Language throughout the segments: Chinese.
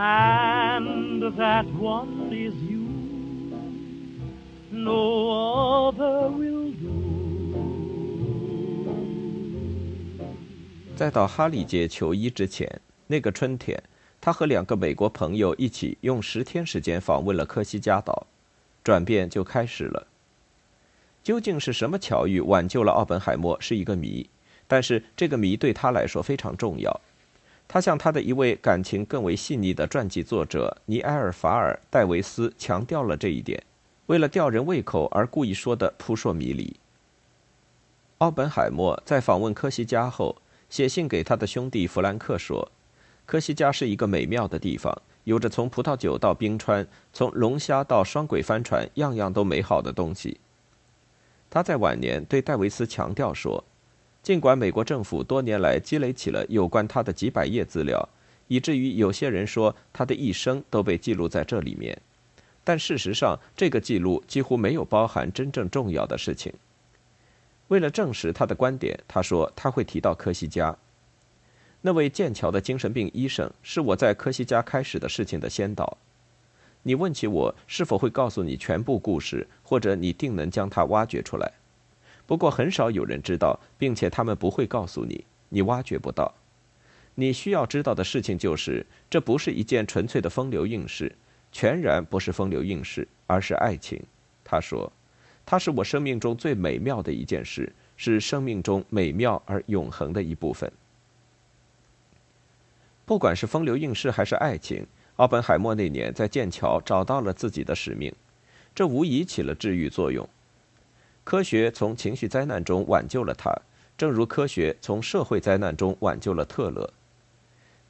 And that one is you. No other will do. 在到哈利街求医之前，那个春天，他和两个美国朋友一起用十天时间访问了科西嘉岛，转变就开始了。究竟是什么巧遇挽救了奥本海默，是一个谜，但是这个谜对他来说非常重要。他向他的一位感情更为细腻的传记作者尼埃尔·法尔·戴维斯强调了这一点，为了吊人胃口而故意说的扑朔迷离。奥本海默在访问科西嘉后，写信给他的兄弟弗兰克说：“科西嘉是一个美妙的地方，有着从葡萄酒到冰川，从龙虾到双轨帆船，样样都美好的东西。”他在晚年对戴维斯强调说。尽管美国政府多年来积累起了有关他的几百页资料，以至于有些人说他的一生都被记录在这里面，但事实上，这个记录几乎没有包含真正重要的事情。为了证实他的观点，他说他会提到科西嘉。那位剑桥的精神病医生是我在科西嘉开始的事情的先导。你问起我是否会告诉你全部故事，或者你定能将它挖掘出来？不过很少有人知道，并且他们不会告诉你，你挖掘不到。你需要知道的事情就是，这不是一件纯粹的风流韵事，全然不是风流韵事，而是爱情。他说，它是我生命中最美妙的一件事，是生命中美妙而永恒的一部分。不管是风流韵事还是爱情，奥本海默那年在剑桥找到了自己的使命，这无疑起了治愈作用。科学从情绪灾难中挽救了他，正如科学从社会灾难中挽救了特勒。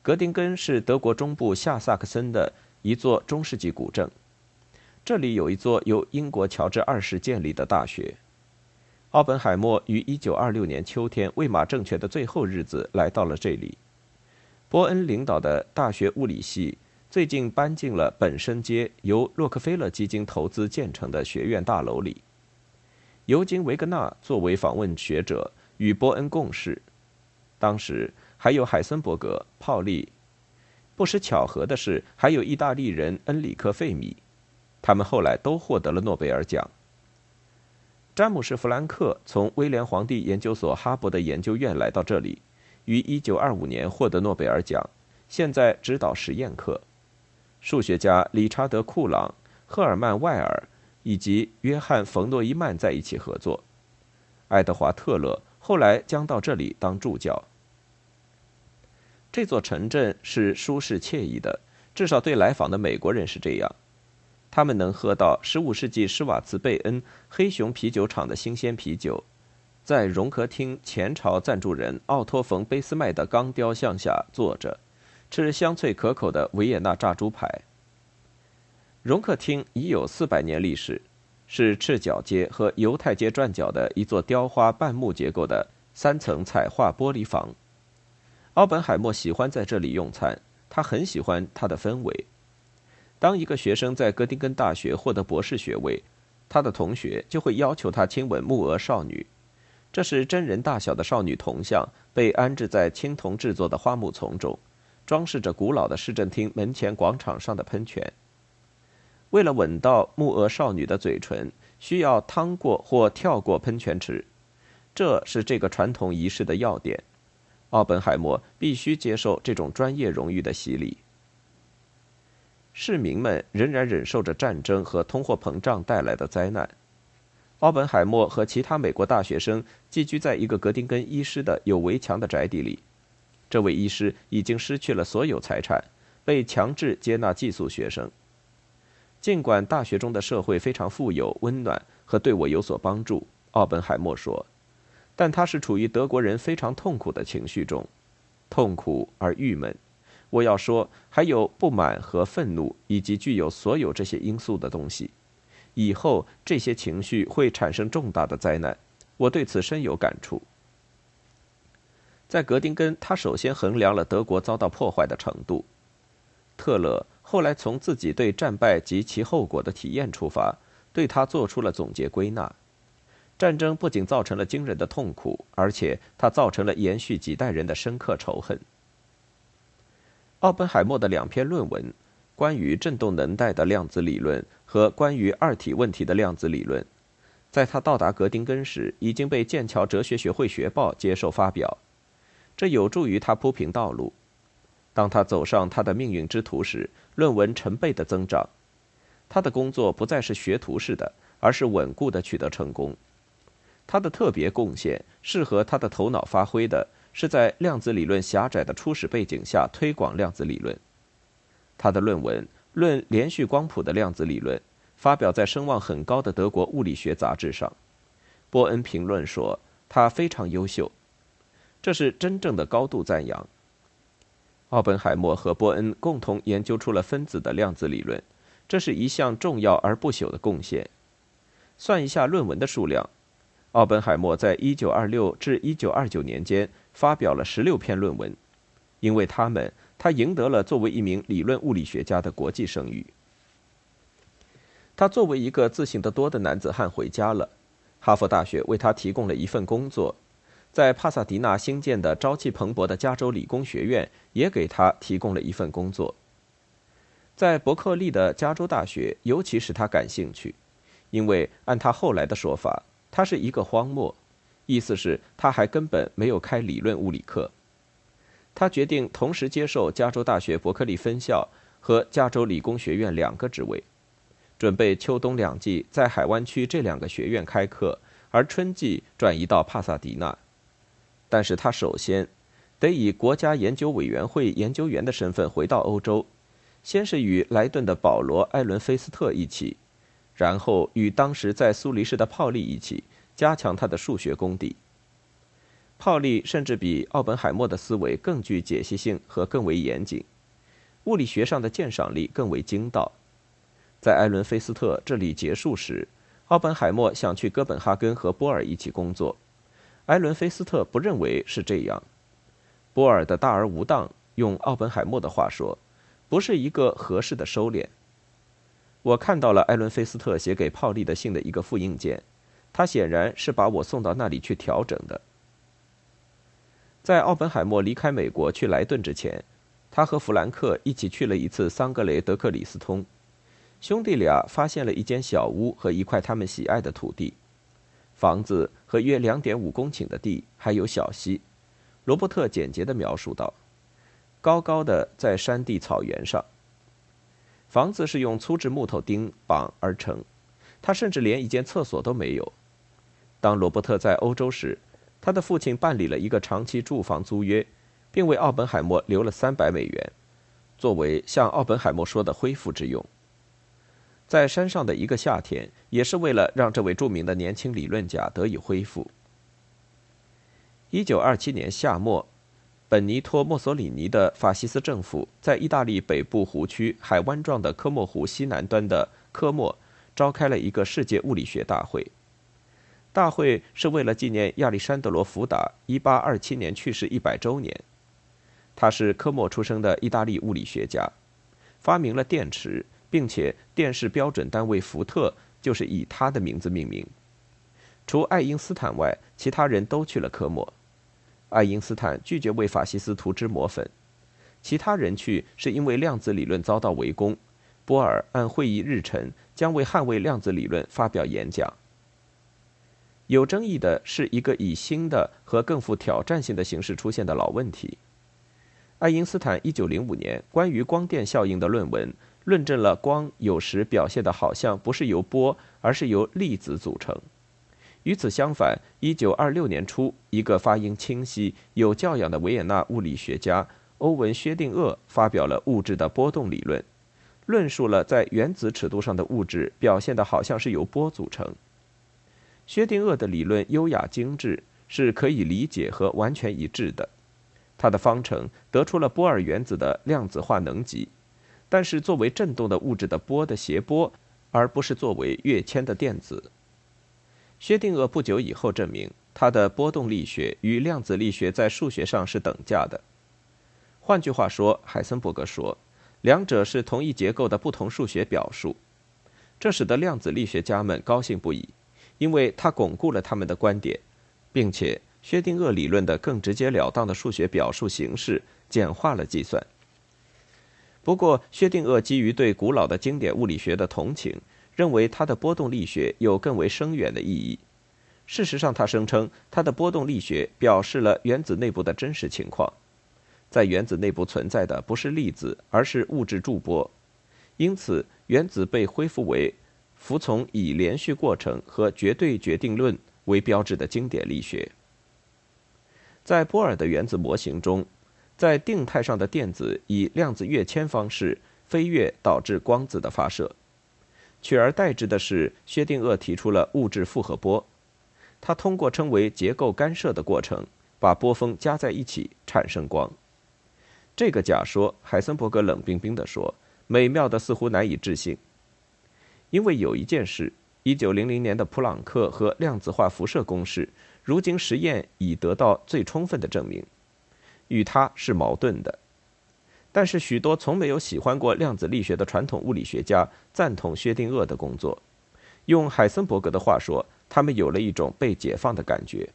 格丁根是德国中部下萨克森的一座中世纪古镇，这里有一座由英国乔治二世建立的大学。奥本海默于1926年秋天魏玛政权的最后日子来到了这里。波恩领导的大学物理系最近搬进了本身街由洛克菲勒基金投资建成的学院大楼里。尤金·维格纳作为访问学者与波恩共事，当时还有海森伯格、泡利。不失巧合的是，还有意大利人恩里克·费米，他们后来都获得了诺贝尔奖。詹姆士·弗兰克从威廉皇帝研究所哈勃的研究院来到这里，于1925年获得诺贝尔奖，现在指导实验课。数学家理查德·库朗、赫尔曼·外尔。以及约翰·冯诺依曼在一起合作。爱德华·特勒后来将到这里当助教。这座城镇是舒适惬意的，至少对来访的美国人是这样。他们能喝到15世纪施瓦茨贝恩黑熊啤酒厂的新鲜啤酒，在容客厅前朝赞助人奥托·冯·贝斯麦的钢雕像下坐着，吃香脆可口的维也纳炸猪排。容客厅已有四百年历史，是赤脚街和犹太街转角的一座雕花半木结构的三层彩画玻璃房。奥本海默喜欢在这里用餐，他很喜欢它的氛围。当一个学生在哥丁根大学获得博士学位，他的同学就会要求他亲吻木鹅少女。这是真人大小的少女铜像，被安置在青铜制作的花木丛中，装饰着古老的市政厅门前广场上的喷泉。为了吻到木鹅少女的嘴唇，需要趟过或跳过喷泉池，这是这个传统仪式的要点。奥本海默必须接受这种专业荣誉的洗礼。市民们仍然忍受着战争和通货膨胀带来的灾难。奥本海默和其他美国大学生寄居在一个格丁根医师的有围墙的宅邸里。这位医师已经失去了所有财产，被强制接纳寄宿学生。尽管大学中的社会非常富有、温暖和对我有所帮助，奥本海默说，但他是处于德国人非常痛苦的情绪中，痛苦而郁闷。我要说，还有不满和愤怒，以及具有所有这些因素的东西。以后这些情绪会产生重大的灾难，我对此深有感触。在格丁根，他首先衡量了德国遭到破坏的程度。特勒后来从自己对战败及其后果的体验出发，对他做出了总结归纳：战争不仅造成了惊人的痛苦，而且它造成了延续几代人的深刻仇恨。奥本海默的两篇论文，关于振动能带的量子理论和关于二体问题的量子理论，在他到达格丁根时已经被剑桥哲学学会学报接受发表，这有助于他铺平道路。当他走上他的命运之途时，论文成倍的增长。他的工作不再是学徒式的，而是稳固的取得成功。他的特别贡献，适合他的头脑发挥的。是在量子理论狭窄的初始背景下推广量子理论。他的论文《论连续光谱的量子理论》发表在声望很高的德国物理学杂志上。波恩评论说他非常优秀，这是真正的高度赞扬。奥本海默和波恩共同研究出了分子的量子理论，这是一项重要而不朽的贡献。算一下论文的数量，奥本海默在1926至1929年间。发表了十六篇论文，因为他们，他赢得了作为一名理论物理学家的国际声誉。他作为一个自信得多的男子汉回家了，哈佛大学为他提供了一份工作，在帕萨迪纳新建的朝气蓬勃的加州理工学院也给他提供了一份工作。在伯克利的加州大学尤其使他感兴趣，因为按他后来的说法，他是一个荒漠。意思是，他还根本没有开理论物理课。他决定同时接受加州大学伯克利分校和加州理工学院两个职位，准备秋冬两季在海湾区这两个学院开课，而春季转移到帕萨迪纳。但是他首先得以国家研究委员会研究员的身份回到欧洲，先是与莱顿的保罗·艾伦菲斯特一起，然后与当时在苏黎世的泡利一起。加强他的数学功底。泡利甚至比奥本海默的思维更具解析性和更为严谨，物理学上的鉴赏力更为精到。在艾伦·菲斯特这里结束时，奥本海默想去哥本哈根和波尔一起工作。艾伦·菲斯特不认为是这样。波尔的大而无当，用奥本海默的话说，不是一个合适的收敛。我看到了艾伦·菲斯特写给泡利的信的一个复印件。他显然是把我送到那里去调整的。在奥本海默离开美国去莱顿之前，他和弗兰克一起去了一次桑格雷德克里斯通。兄弟俩发现了一间小屋和一块他们喜爱的土地，房子和约两点五公顷的地，还有小溪。罗伯特简洁地描述道：“高高的在山地草原上。房子是用粗制木头钉绑而成，他甚至连一间厕所都没有。”当罗伯特在欧洲时，他的父亲办理了一个长期住房租约，并为奥本海默留了三百美元，作为向奥本海默说的恢复之用。在山上的一个夏天，也是为了让这位著名的年轻理论家得以恢复。一九二七年夏末，本尼托·墨索里尼的法西斯政府在意大利北部湖区海湾状的科莫湖西南端的科莫，召开了一个世界物理学大会。大会是为了纪念亚历山德罗·福达1827年去世一百周年。他是科莫出生的意大利物理学家，发明了电池，并且电视标准单位伏特就是以他的名字命名。除爱因斯坦外，其他人都去了科莫。爱因斯坦拒绝为法西斯涂脂抹粉，其他人去是因为量子理论遭到围攻。波尔按会议日程将为捍卫量子理论发表演讲。有争议的是一个以新的和更富挑战性的形式出现的老问题。爱因斯坦1905年关于光电效应的论文，论证了光有时表现的好像不是由波，而是由粒子组成。与此相反，1926年初，一个发音清晰、有教养的维也纳物理学家欧文·薛定谔发表了物质的波动理论，论述了在原子尺度上的物质表现的好像是由波组成。薛定谔的理论优雅精致，是可以理解和完全一致的。他的方程得出了波尔原子的量子化能级，但是作为振动的物质的波的谐波，而不是作为跃迁的电子。薛定谔不久以后证明，他的波动力学与量子力学在数学上是等价的。换句话说，海森伯格说，两者是同一结构的不同数学表述。这使得量子力学家们高兴不已，因为他巩固了他们的观点，并且。薛定谔理论的更直截了当的数学表述形式简化了计算。不过，薛定谔基于对古老的经典物理学的同情，认为他的波动力学有更为深远的意义。事实上，他声称他的波动力学表示了原子内部的真实情况。在原子内部存在的不是粒子，而是物质驻波，因此原子被恢复为服从以连续过程和绝对决定论为标志的经典力学。在波尔的原子模型中，在定态上的电子以量子跃迁方式飞跃，导致光子的发射。取而代之的是，薛定谔提出了物质复合波。他通过称为结构干涉的过程，把波峰加在一起产生光。这个假说，海森伯格冷冰冰地说：“美妙的似乎难以置信。”因为有一件事：1900年的普朗克和量子化辐射公式。如今实验已得到最充分的证明，与他是矛盾的。但是许多从没有喜欢过量子力学的传统物理学家赞同薛定谔的工作。用海森伯格的话说，他们有了一种被解放的感觉。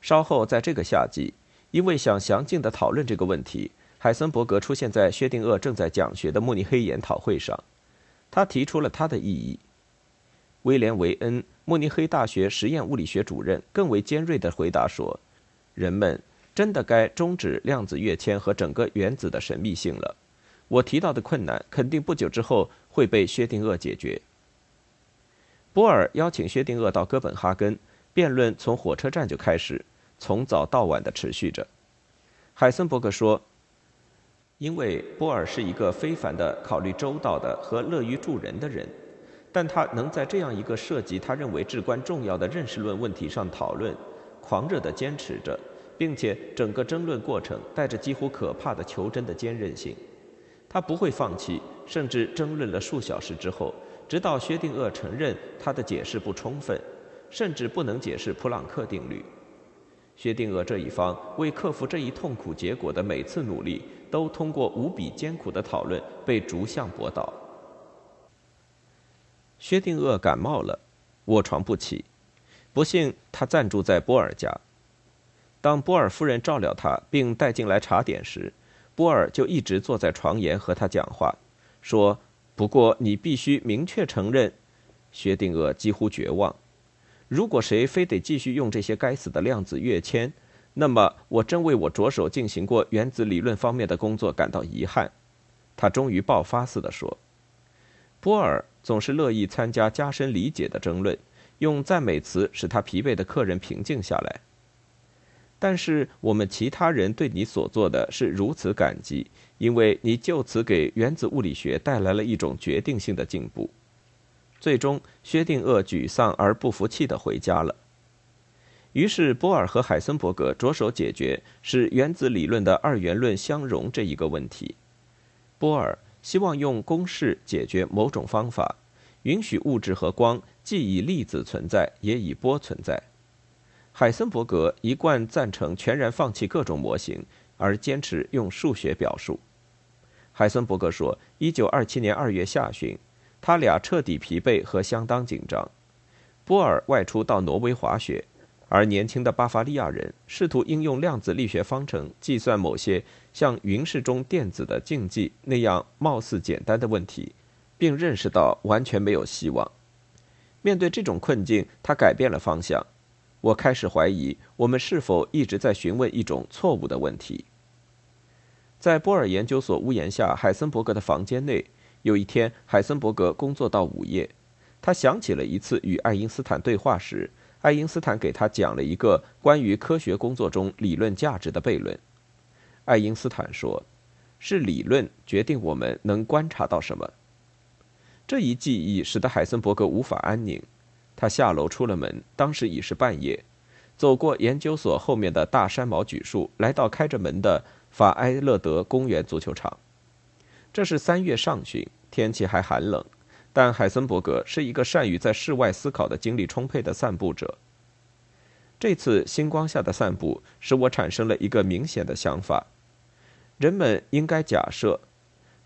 稍后在这个夏季，因为想详尽地讨论这个问题，海森伯格出现在薛定谔正在讲学的慕尼黑研讨会上，他提出了他的异议。威廉·维恩。慕尼黑大学实验物理学主任更为尖锐地回答说：“人们真的该终止量子跃迁和整个原子的神秘性了。我提到的困难肯定不久之后会被薛定谔解决。”波尔邀请薛定谔到哥本哈根，辩论从火车站就开始，从早到晚的持续着。海森伯格说：“因为波尔是一个非凡的、考虑周到的和乐于助人的人。”但他能在这样一个涉及他认为至关重要的认识论问题上讨论，狂热地坚持着，并且整个争论过程带着几乎可怕的求真的坚韧性。他不会放弃，甚至争论了数小时之后，直到薛定谔承认他的解释不充分，甚至不能解释普朗克定律。薛定谔这一方为克服这一痛苦结果的每次努力，都通过无比艰苦的讨论被逐项驳倒。薛定谔感冒了，卧床不起。不幸，他暂住在波尔家。当波尔夫人照料他并带进来茶点时，波尔就一直坐在床沿和他讲话，说：“不过你必须明确承认。”薛定谔几乎绝望。如果谁非得继续用这些该死的量子跃迁，那么我真为我着手进行过原子理论方面的工作感到遗憾。他终于爆发似的说：“波尔。”总是乐意参加加深理解的争论，用赞美词使他疲惫的客人平静下来。但是我们其他人对你所做的是如此感激，因为你就此给原子物理学带来了一种决定性的进步。最终，薛定谔沮丧而不服气地回家了。于是，波尔和海森伯格着手解决使原子理论的二元论相容这一个问题。波尔。希望用公式解决某种方法，允许物质和光既以粒子存在，也以波存在。海森伯格一贯赞成全然放弃各种模型，而坚持用数学表述。海森伯格说：“1927 年2月下旬，他俩彻底疲惫和相当紧张。波尔外出到挪威滑雪。”而年轻的巴伐利亚人试图应用量子力学方程计算某些像云室中电子的竞技那样貌似简单的问题，并认识到完全没有希望。面对这种困境，他改变了方向。我开始怀疑，我们是否一直在询问一种错误的问题。在波尔研究所屋檐下海森伯格的房间内，有一天，海森伯格工作到午夜，他想起了一次与爱因斯坦对话时。爱因斯坦给他讲了一个关于科学工作中理论价值的悖论。爱因斯坦说：“是理论决定我们能观察到什么。”这一记忆使得海森伯格无法安宁。他下楼出了门，当时已是半夜。走过研究所后面的大山毛榉树，来到开着门的法埃勒德公园足球场。这是三月上旬，天气还寒冷，但海森伯格是一个善于在室外思考的精力充沛的散步者。这次星光下的散步使我产生了一个明显的想法：人们应该假设，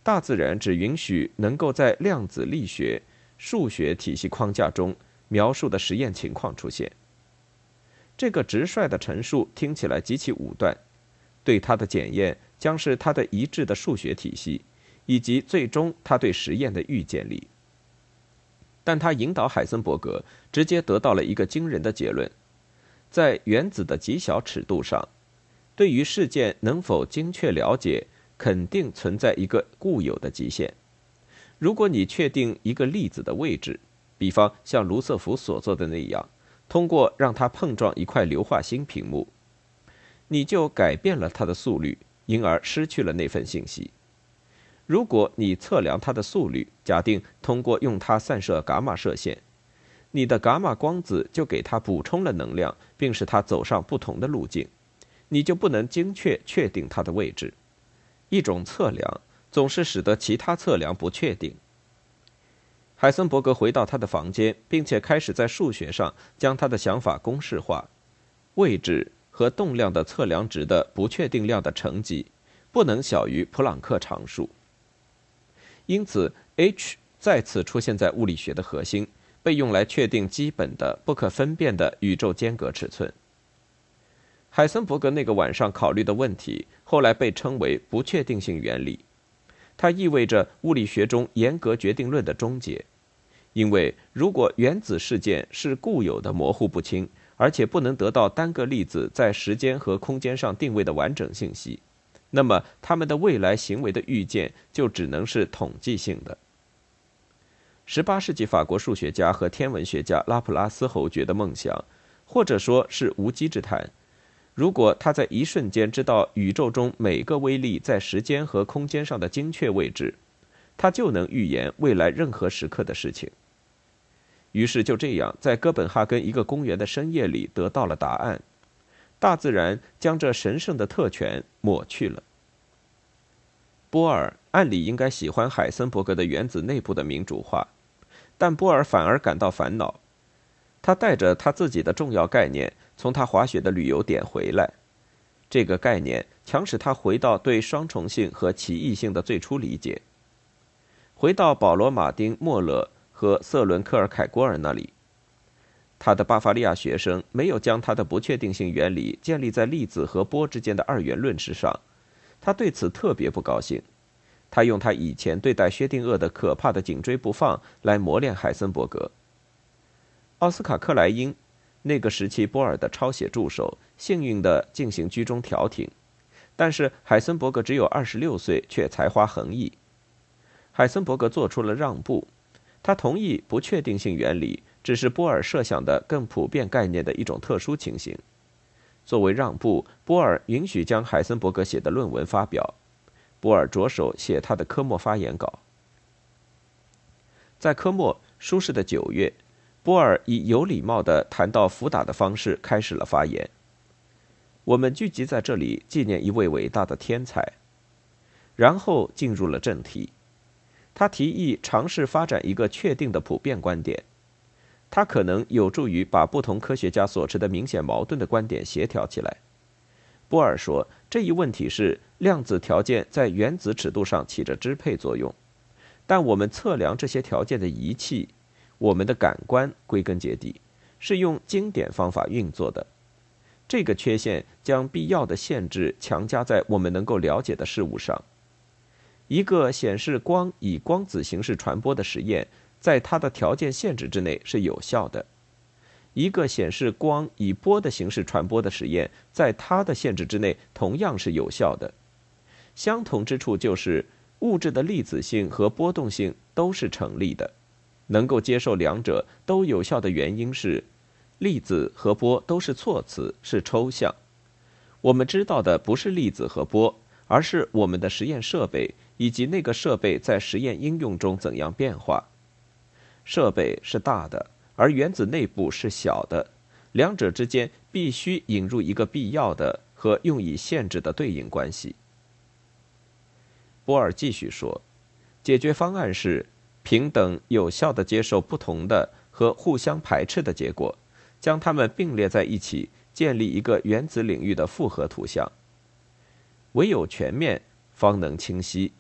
大自然只允许能够在量子力学、数学体系框架中描述的实验情况出现。这个直率的陈述听起来极其武断，对它的检验将是他的一致的数学体系，以及最终他对实验的预见力。但他引导海森伯格直接得到了一个惊人的结论。在原子的极小尺度上，对于事件能否精确了解，肯定存在一个固有的极限。如果你确定一个粒子的位置，比方像卢瑟福所做的那样，通过让它碰撞一块硫化锌屏幕，你就改变了它的速率，因而失去了那份信息。如果你测量它的速率，假定通过用它散射伽马射线。你的伽马光子就给它补充了能量，并使它走上不同的路径，你就不能精确确定它的位置。一种测量总是使得其他测量不确定。海森伯格回到他的房间，并且开始在数学上将他的想法公式化：位置和动量的测量值的不确定量的乘积不能小于普朗克常数。因此，h 再次出现在物理学的核心。被用来确定基本的、不可分辨的宇宙间隔尺寸。海森伯格那个晚上考虑的问题，后来被称为不确定性原理。它意味着物理学中严格决定论的终结。因为如果原子事件是固有的、模糊不清，而且不能得到单个粒子在时间和空间上定位的完整信息，那么它们的未来行为的预见就只能是统计性的。十八世纪法国数学家和天文学家拉普拉斯侯爵的梦想，或者说是无稽之谈。如果他在一瞬间知道宇宙中每个微粒在时间和空间上的精确位置，他就能预言未来任何时刻的事情。于是就这样，在哥本哈根一个公园的深夜里得到了答案。大自然将这神圣的特权抹去了。波尔按理应该喜欢海森伯格的原子内部的民主化。但波尔反而感到烦恼，他带着他自己的重要概念从他滑雪的旅游点回来，这个概念强使他回到对双重性和奇异性的最初理解，回到保罗·马丁·莫勒和瑟伦·科尔凯郭尔那里。他的巴伐利亚学生没有将他的不确定性原理建立在粒子和波之间的二元论之上，他对此特别不高兴。他用他以前对待薛定谔的可怕的紧追不放来磨练海森伯格。奥斯卡·克莱因，那个时期波尔的抄写助手，幸运地进行居中调停，但是海森伯格只有二十六岁，却才华横溢。海森伯格做出了让步，他同意不确定性原理只是波尔设想的更普遍概念的一种特殊情形。作为让步，波尔允许将海森伯格写的论文发表。波尔着手写他的科莫发言稿。在科莫舒适的九月，波尔以有礼貌的谈到福打的方式开始了发言。我们聚集在这里纪念一位伟大的天才，然后进入了正题。他提议尝试发展一个确定的普遍观点，他可能有助于把不同科学家所持的明显矛盾的观点协调起来。波尔说，这一问题是量子条件在原子尺度上起着支配作用，但我们测量这些条件的仪器，我们的感官，归根结底是用经典方法运作的。这个缺陷将必要的限制强加在我们能够了解的事物上。一个显示光以光子形式传播的实验，在它的条件限制之内是有效的。一个显示光以波的形式传播的实验，在它的限制之内同样是有效的。相同之处就是，物质的粒子性和波动性都是成立的。能够接受两者都有效的原因是，粒子和波都是措辞，是抽象。我们知道的不是粒子和波，而是我们的实验设备以及那个设备在实验应用中怎样变化。设备是大的。而原子内部是小的，两者之间必须引入一个必要的和用以限制的对应关系。波尔继续说，解决方案是平等有效地接受不同的和互相排斥的结果，将它们并列在一起，建立一个原子领域的复合图像。唯有全面，方能清晰。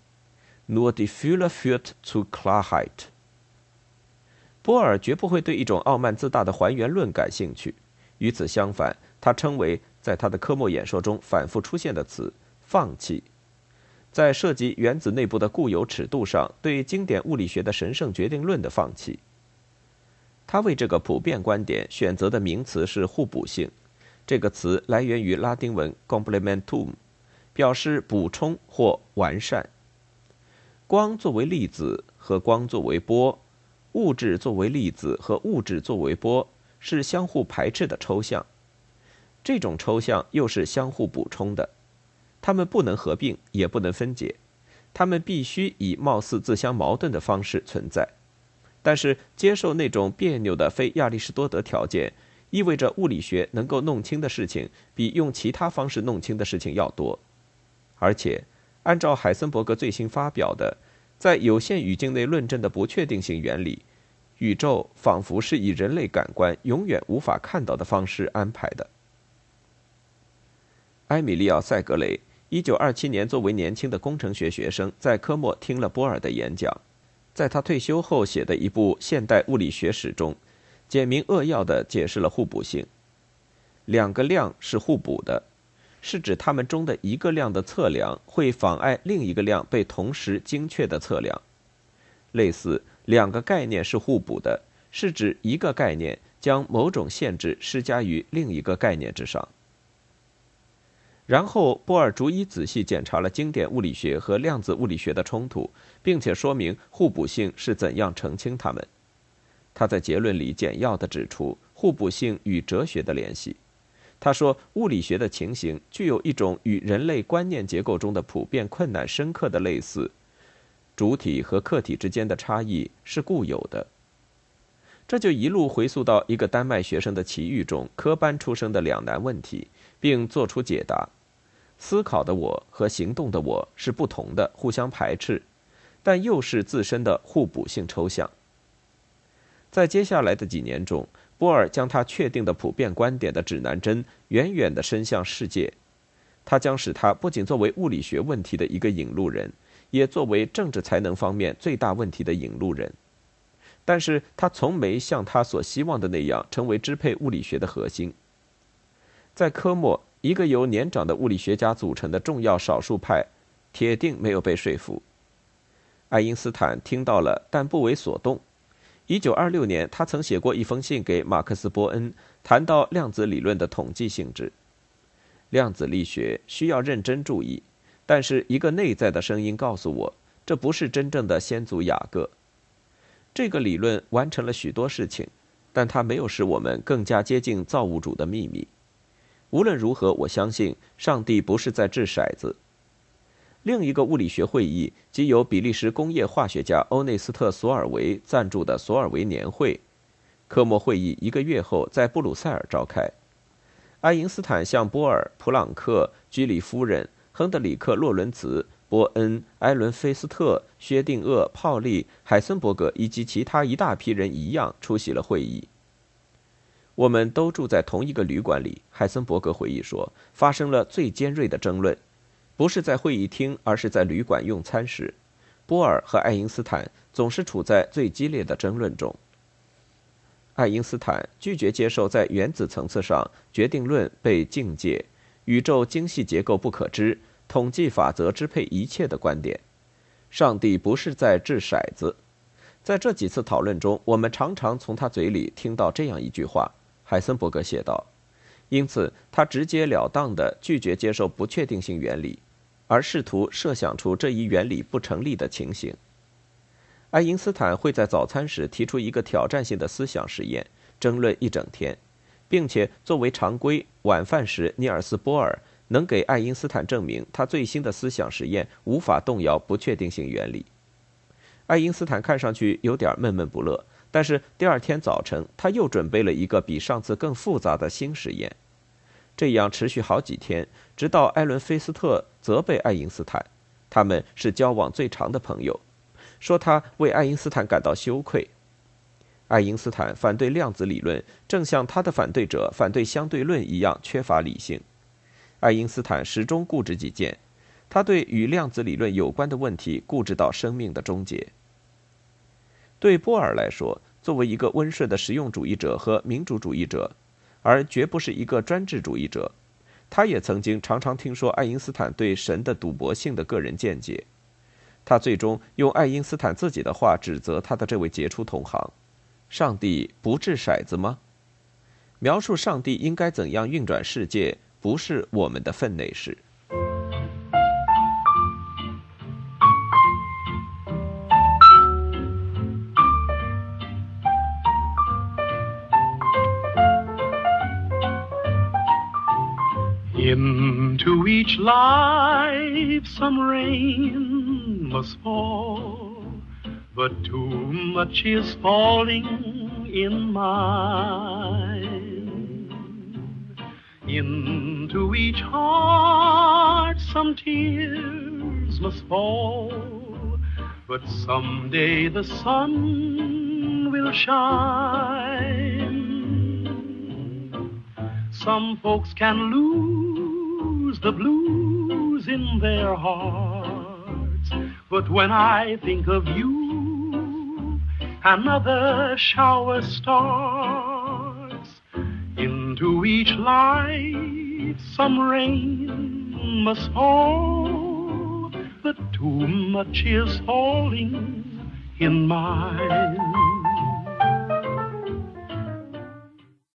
Nur die Fülle führt zu Klarheit。波尔绝不会对一种傲慢自大的还原论感兴趣。与此相反，他称为在他的科莫演说中反复出现的词“放弃”。在涉及原子内部的固有尺度上，对经典物理学的神圣决定论的放弃。他为这个普遍观点选择的名词是互补性，这个词来源于拉丁文 “complementum”，表示补充或完善。光作为粒子和光作为波，物质作为粒子和物质作为波，是相互排斥的抽象。这种抽象又是相互补充的。它们不能合并，也不能分解，它们必须以貌似自相矛盾的方式存在。但是，接受那种别扭的非亚里士多德条件，意味着物理学能够弄清的事情比用其他方式弄清的事情要多。而且，按照海森伯格最新发表的在有限语境内论证的不确定性原理，宇宙仿佛是以人类感官永远无法看到的方式安排的。埃米利奥·塞格雷。一九二七年，作为年轻的工程学学生，在科莫听了波尔的演讲，在他退休后写的一部现代物理学史中，简明扼要地解释了互补性。两个量是互补的，是指它们中的一个量的测量会妨碍另一个量被同时精确的测量。类似，两个概念是互补的，是指一个概念将某种限制施加于另一个概念之上。然后，波尔逐一仔细检查了经典物理学和量子物理学的冲突，并且说明互补性是怎样澄清它们。他在结论里简要地指出互补性与哲学的联系。他说，物理学的情形具有一种与人类观念结构中的普遍困难深刻的类似，主体和客体之间的差异是固有的。这就一路回溯到一个丹麦学生的奇遇中科班出生的两难问题，并作出解答。思考的我和行动的我是不同的，互相排斥，但又是自身的互补性抽象。在接下来的几年中，波尔将他确定的普遍观点的指南针远远地伸向世界，他将使他不仅作为物理学问题的一个引路人，也作为政治才能方面最大问题的引路人。但是他从没像他所希望的那样成为支配物理学的核心。在科莫。一个由年长的物理学家组成的重要少数派，铁定没有被说服。爱因斯坦听到了，但不为所动。一九二六年，他曾写过一封信给马克思·波恩，谈到量子理论的统计性质。量子力学需要认真注意，但是一个内在的声音告诉我，这不是真正的先祖雅各。这个理论完成了许多事情，但它没有使我们更加接近造物主的秘密。无论如何，我相信上帝不是在掷骰子。另一个物理学会议，即由比利时工业化学家欧内斯特·索尔维赞助的索尔维年会，科莫会议一个月后在布鲁塞尔召开。爱因斯坦向波尔、普朗克、居里夫人、亨德里克·洛伦茨、波恩、埃伦·菲斯特、薛定谔、泡利、海森伯格以及其他一大批人一样出席了会议。我们都住在同一个旅馆里，海森伯格回忆说，发生了最尖锐的争论，不是在会议厅，而是在旅馆用餐时。波尔和爱因斯坦总是处在最激烈的争论中。爱因斯坦拒绝接受在原子层次上决定论被境界、宇宙精细结构不可知、统计法则支配一切的观点。上帝不是在掷骰子。在这几次讨论中，我们常常从他嘴里听到这样一句话。海森伯格写道：“因此，他直截了当地拒绝接受不确定性原理，而试图设想出这一原理不成立的情形。”爱因斯坦会在早餐时提出一个挑战性的思想实验，争论一整天，并且作为常规，晚饭时尼尔斯·波尔能给爱因斯坦证明他最新的思想实验无法动摇不确定性原理。爱因斯坦看上去有点闷闷不乐。但是第二天早晨，他又准备了一个比上次更复杂的新实验。这样持续好几天，直到艾伦·菲斯特责备爱因斯坦，他们是交往最长的朋友，说他为爱因斯坦感到羞愧。爱因斯坦反对量子理论，正像他的反对者反对相对论一样缺乏理性。爱因斯坦始终固执己见，他对与量子理论有关的问题固执到生命的终结。对波尔来说，作为一个温顺的实用主义者和民主主义者，而绝不是一个专制主义者，他也曾经常常听说爱因斯坦对神的赌博性的个人见解。他最终用爱因斯坦自己的话指责他的这位杰出同行：“上帝不掷骰子吗？描述上帝应该怎样运转世界，不是我们的分内事。” Life some rain must fall, but too much is falling in mine. Into each heart some tears must fall, but someday the sun will shine. Some folks can lose the blues in their hearts, but when I think of you, another shower starts. Into each life some rain must fall, but too much is falling in mine.